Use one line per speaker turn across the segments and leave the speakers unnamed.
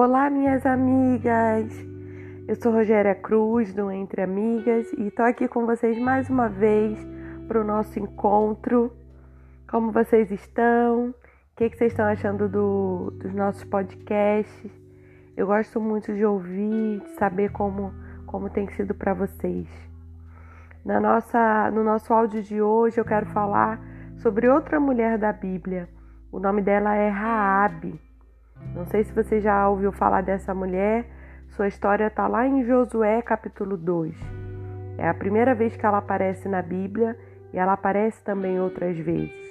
Olá, minhas amigas! Eu sou Rogéria Cruz, do Entre Amigas, e estou aqui com vocês mais uma vez para o nosso encontro. Como vocês estão? O que, que vocês estão achando do, dos nossos podcasts? Eu gosto muito de ouvir, de saber como, como tem sido para vocês. Na nossa, no nosso áudio de hoje, eu quero falar sobre outra mulher da Bíblia. O nome dela é Raabe. Não sei se você já ouviu falar dessa mulher. Sua história está lá em Josué capítulo 2. É a primeira vez que ela aparece na Bíblia e ela aparece também outras vezes.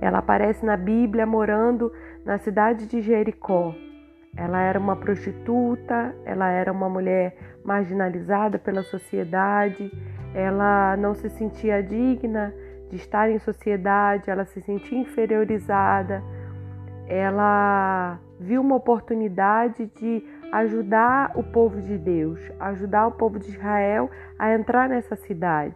Ela aparece na Bíblia morando na cidade de Jericó. Ela era uma prostituta, ela era uma mulher marginalizada pela sociedade, ela não se sentia digna de estar em sociedade, ela se sentia inferiorizada ela viu uma oportunidade de ajudar o povo de Deus, ajudar o povo de Israel a entrar nessa cidade.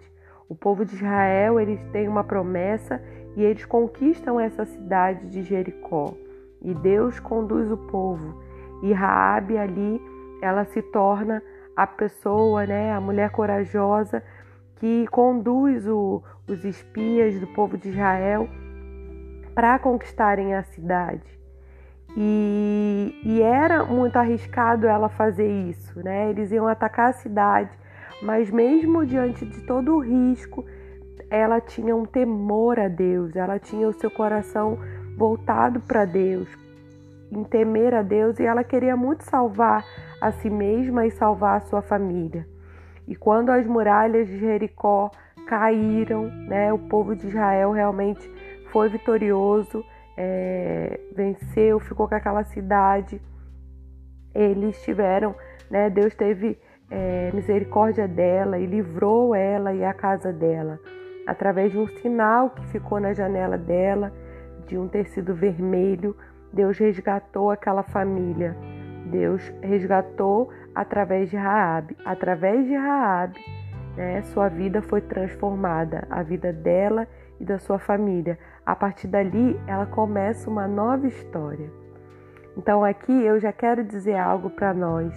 O povo de Israel, eles têm uma promessa e eles conquistam essa cidade de Jericó. E Deus conduz o povo. E Raabe ali, ela se torna a pessoa, né, a mulher corajosa que conduz o, os espias do povo de Israel para conquistarem a cidade. E, e, era muito arriscado ela fazer isso, né? Eles iam atacar a cidade, mas mesmo diante de todo o risco, ela tinha um temor a Deus, ela tinha o seu coração voltado para Deus, em temer a Deus, e ela queria muito salvar a si mesma e salvar a sua família. E quando as muralhas de Jericó caíram, né, o povo de Israel realmente foi vitorioso, é, venceu, ficou com aquela cidade. Eles tiveram, né? Deus teve é, misericórdia dela e livrou ela e a casa dela através de um sinal que ficou na janela dela, de um tecido vermelho. Deus resgatou aquela família. Deus resgatou através de Raabe. Através de Raabe, né, sua vida foi transformada, a vida dela e da sua família. A partir dali, ela começa uma nova história. Então, aqui eu já quero dizer algo para nós.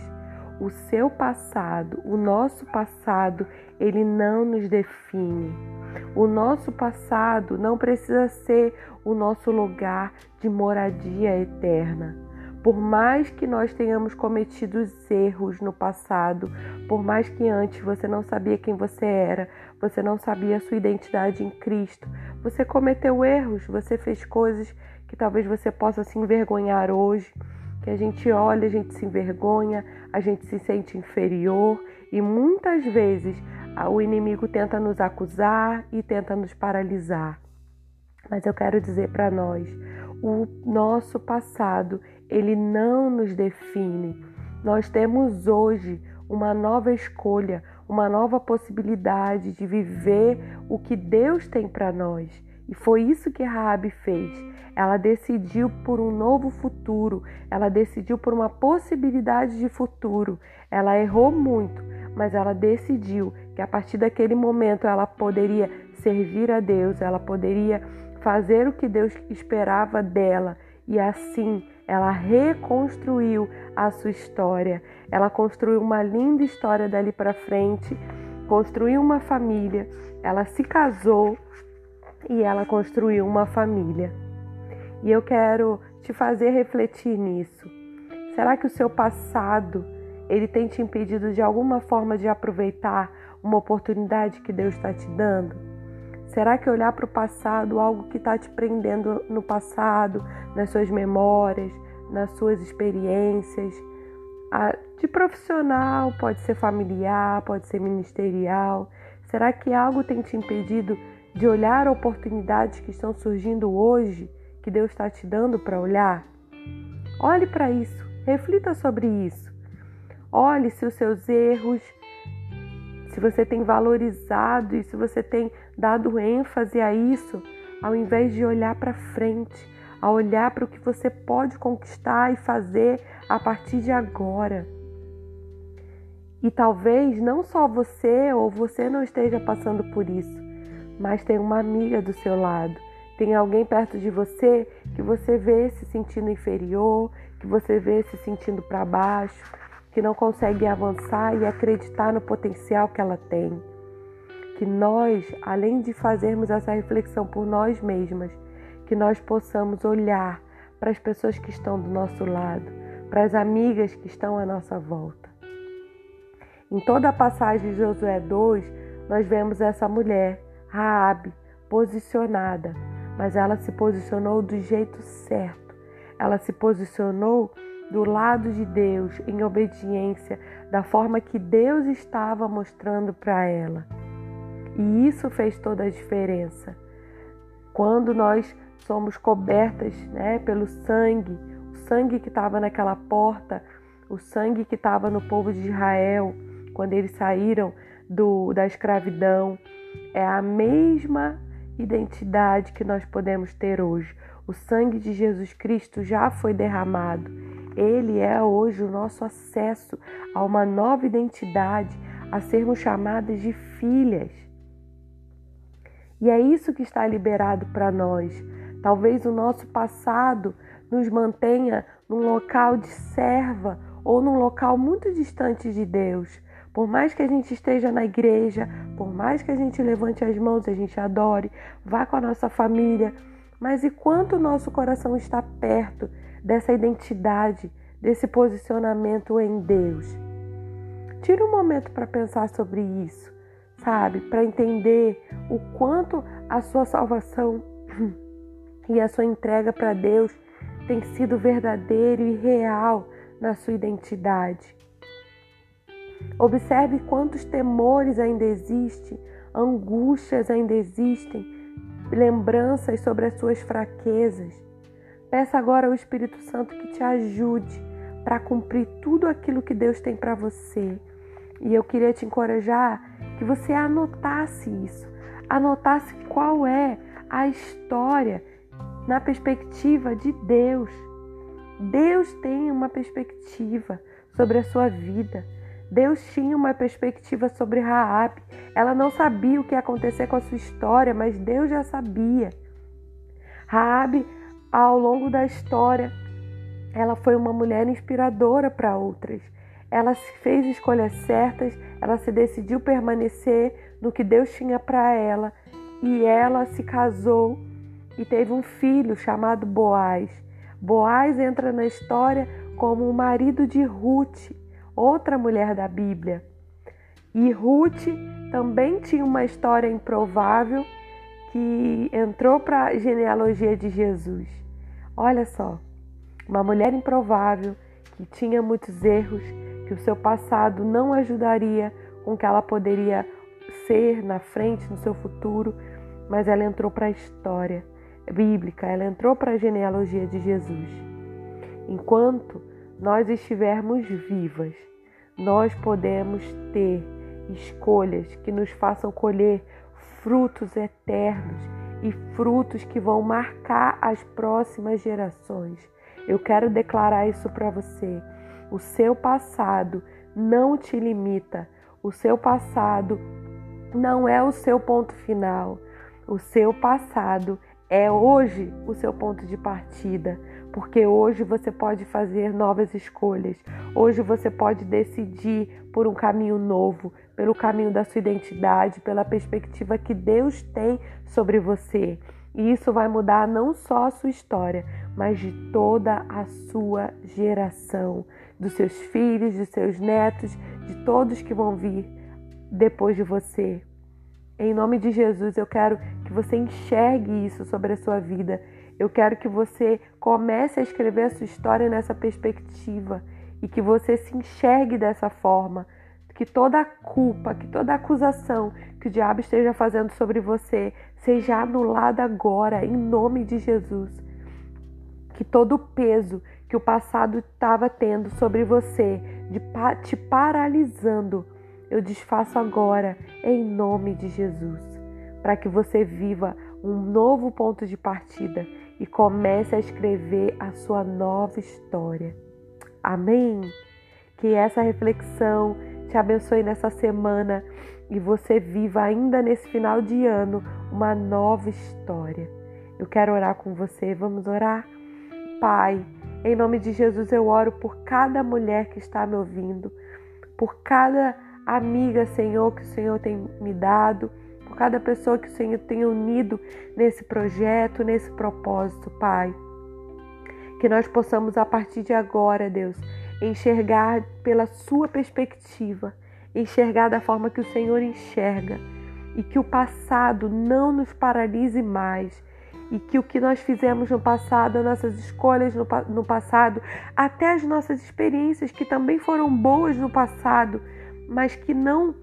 O seu passado, o nosso passado, ele não nos define. O nosso passado não precisa ser o nosso lugar de moradia eterna. Por mais que nós tenhamos cometido erros no passado, por mais que antes você não sabia quem você era, você não sabia a sua identidade em Cristo, você cometeu erros, você fez coisas que talvez você possa se envergonhar hoje, que a gente olha, a gente se envergonha, a gente se sente inferior e muitas vezes o inimigo tenta nos acusar e tenta nos paralisar. Mas eu quero dizer para nós, o nosso passado, ele não nos define. Nós temos hoje uma nova escolha, uma nova possibilidade de viver o que Deus tem para nós. E foi isso que Raabe fez. Ela decidiu por um novo futuro, ela decidiu por uma possibilidade de futuro. Ela errou muito, mas ela decidiu que a partir daquele momento ela poderia servir a Deus, ela poderia fazer o que Deus esperava dela e assim ela reconstruiu a sua história. Ela construiu uma linda história dali para frente, construiu uma família, ela se casou e ela construiu uma família. E eu quero te fazer refletir nisso. Será que o seu passado ele tem te impedido de alguma forma de aproveitar uma oportunidade que Deus está te dando? Será que olhar para o passado, algo que está te prendendo no passado, nas suas memórias, nas suas experiências, de profissional, pode ser familiar, pode ser ministerial? Será que algo tem te impedido de olhar oportunidades que estão surgindo hoje, que Deus está te dando para olhar? Olhe para isso, reflita sobre isso. Olhe se os seus erros se você tem valorizado e se você tem dado ênfase a isso, ao invés de olhar para frente, a olhar para o que você pode conquistar e fazer a partir de agora. E talvez não só você ou você não esteja passando por isso, mas tem uma amiga do seu lado, tem alguém perto de você que você vê se sentindo inferior, que você vê se sentindo para baixo, que não consegue avançar e acreditar no potencial que ela tem. Que nós, além de fazermos essa reflexão por nós mesmas, que nós possamos olhar para as pessoas que estão do nosso lado, para as amigas que estão à nossa volta. Em toda a passagem de Josué 2, nós vemos essa mulher, Raabe, posicionada, mas ela se posicionou do jeito certo. Ela se posicionou do lado de Deus, em obediência, da forma que Deus estava mostrando para ela. E isso fez toda a diferença. Quando nós somos cobertas né, pelo sangue, o sangue que estava naquela porta, o sangue que estava no povo de Israel, quando eles saíram do, da escravidão, é a mesma identidade que nós podemos ter hoje. O sangue de Jesus Cristo já foi derramado. Ele é hoje o nosso acesso a uma nova identidade, a sermos chamadas de filhas. E é isso que está liberado para nós. Talvez o nosso passado nos mantenha num local de serva ou num local muito distante de Deus. Por mais que a gente esteja na igreja, por mais que a gente levante as mãos, a gente adore, vá com a nossa família, mas e quanto o nosso coração está perto dessa identidade, desse posicionamento em Deus? Tira um momento para pensar sobre isso, sabe? Para entender o quanto a sua salvação e a sua entrega para Deus tem sido verdadeiro e real na sua identidade. Observe quantos temores ainda existem, angústias ainda existem, lembranças sobre as suas fraquezas. Peça agora ao Espírito Santo que te ajude para cumprir tudo aquilo que Deus tem para você. E eu queria te encorajar que você anotasse isso, anotasse qual é a história na perspectiva de Deus. Deus tem uma perspectiva sobre a sua vida. Deus tinha uma perspectiva sobre Raab. Ela não sabia o que ia acontecer com a sua história, mas Deus já sabia. Raab, ao longo da história, ela foi uma mulher inspiradora para outras. Ela fez escolhas certas, ela se decidiu permanecer no que Deus tinha para ela e ela se casou e teve um filho chamado Boaz. Boaz entra na história como o marido de Ruth outra mulher da Bíblia. E Ruth também tinha uma história improvável que entrou para a genealogia de Jesus. Olha só, uma mulher improvável que tinha muitos erros, que o seu passado não ajudaria com que ela poderia ser na frente, no seu futuro, mas ela entrou para a história bíblica, ela entrou para a genealogia de Jesus. Enquanto nós estivermos vivas, nós podemos ter escolhas que nos façam colher frutos eternos e frutos que vão marcar as próximas gerações. Eu quero declarar isso para você. O seu passado não te limita. O seu passado não é o seu ponto final. O seu passado é hoje o seu ponto de partida porque hoje você pode fazer novas escolhas. Hoje você pode decidir por um caminho novo, pelo caminho da sua identidade, pela perspectiva que Deus tem sobre você. E isso vai mudar não só a sua história, mas de toda a sua geração, dos seus filhos, dos seus netos, de todos que vão vir depois de você. Em nome de Jesus, eu quero que você enxergue isso sobre a sua vida eu quero que você comece a escrever a sua história nessa perspectiva e que você se enxergue dessa forma. Que toda a culpa, que toda a acusação que o diabo esteja fazendo sobre você seja anulada agora, em nome de Jesus. Que todo o peso que o passado estava tendo sobre você, de te paralisando, eu desfaço agora, em nome de Jesus. Para que você viva um novo ponto de partida e comece a escrever a sua nova história. Amém? Que essa reflexão te abençoe nessa semana e você viva ainda nesse final de ano uma nova história. Eu quero orar com você. Vamos orar? Pai, Em nome de Jesus, eu oro por cada mulher que está me ouvindo, por cada amiga, Senhor, que o Senhor tem me dado, por cada pessoa que o Senhor tem unido nesse projeto, nesse propósito, Pai. Que nós possamos, a partir de agora, Deus, enxergar pela Sua perspectiva, enxergar da forma que o Senhor enxerga e que o passado não nos paralise mais e que o que nós fizemos no passado, as nossas escolhas no, no passado, até as nossas experiências que também foram boas no passado, mas que não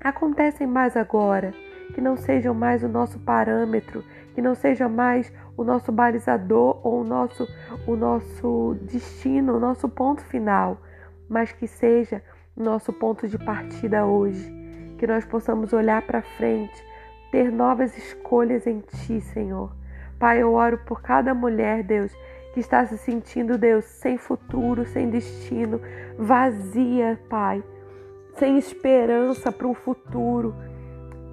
acontecem mais agora, que não sejam mais o nosso parâmetro, que não seja mais o nosso balizador ou o nosso, o nosso destino, o nosso ponto final, mas que seja o nosso ponto de partida hoje, que nós possamos olhar para frente ter novas escolhas em Ti, Senhor. Pai, eu oro por cada mulher, Deus, que está se sentindo, Deus, sem futuro, sem destino, vazia, Pai, sem esperança para um futuro.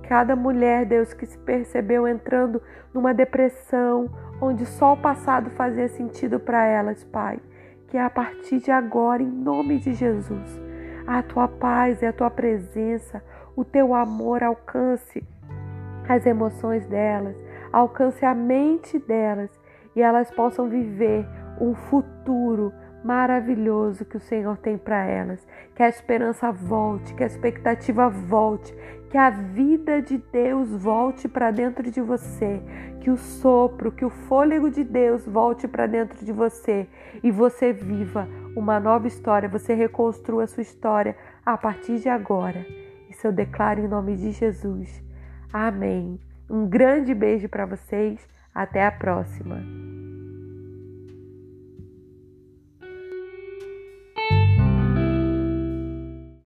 Cada mulher, Deus, que se percebeu entrando numa depressão, onde só o passado fazia sentido para elas, Pai. Que a partir de agora, em nome de Jesus, a tua paz e a tua presença, o teu amor alcance as emoções delas, alcance a mente delas e elas possam viver um futuro maravilhoso que o Senhor tem para elas. Que a esperança volte, que a expectativa volte, que a vida de Deus volte para dentro de você, que o sopro, que o fôlego de Deus volte para dentro de você e você viva uma nova história, você reconstrua a sua história a partir de agora. Isso eu declaro em nome de Jesus. Amém. Um grande beijo para vocês. Até a próxima.